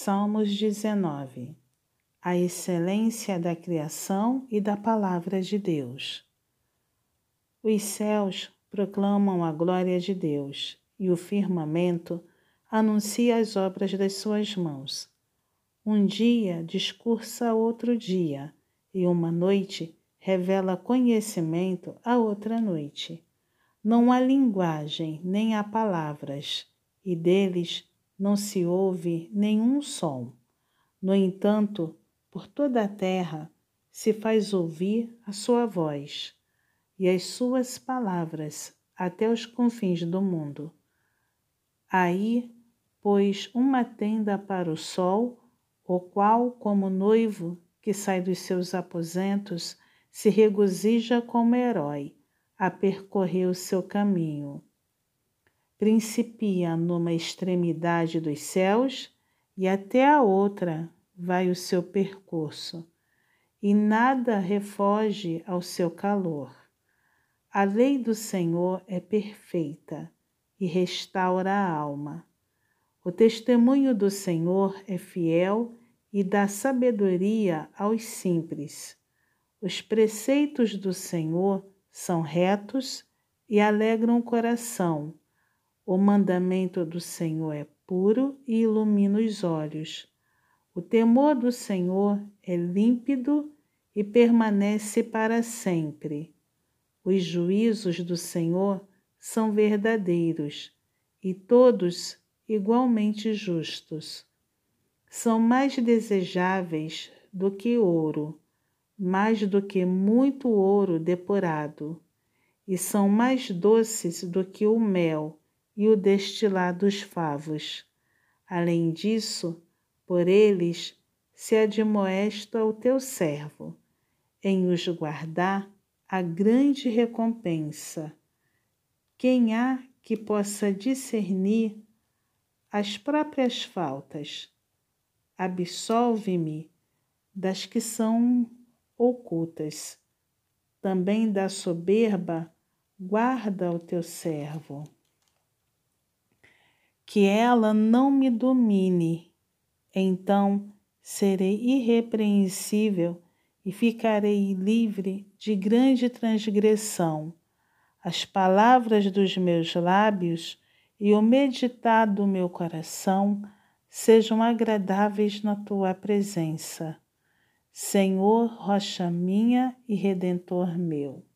Salmos 19 A excelência da criação e da palavra de Deus. Os céus proclamam a glória de Deus e o firmamento anuncia as obras das suas mãos. Um dia discursa outro dia, e uma noite revela conhecimento a outra noite. Não há linguagem nem há palavras, e deles não se ouve nenhum som. No entanto, por toda a terra se faz ouvir a sua voz e as suas palavras até os confins do mundo. Aí pôs uma tenda para o sol, o qual, como noivo que sai dos seus aposentos, se regozija como herói a percorrer o seu caminho principia numa extremidade dos céus e até a outra vai o seu percurso, e nada refoge ao seu calor. A lei do Senhor é perfeita e restaura a alma. O testemunho do Senhor é fiel e dá sabedoria aos simples. Os preceitos do Senhor são retos e alegram o coração. O mandamento do Senhor é puro e ilumina os olhos. O temor do Senhor é límpido e permanece para sempre. Os juízos do Senhor são verdadeiros e todos igualmente justos. São mais desejáveis do que ouro, mais do que muito ouro depurado, e são mais doces do que o mel e o destilar dos favos. Além disso, por eles se admoesta o teu servo, em os guardar a grande recompensa. Quem há que possa discernir as próprias faltas? Absolve-me das que são ocultas. Também da soberba, guarda o teu servo que ela não me domine. Então serei irrepreensível e ficarei livre de grande transgressão. As palavras dos meus lábios e o meditar do meu coração sejam agradáveis na tua presença. Senhor, rocha minha e redentor meu.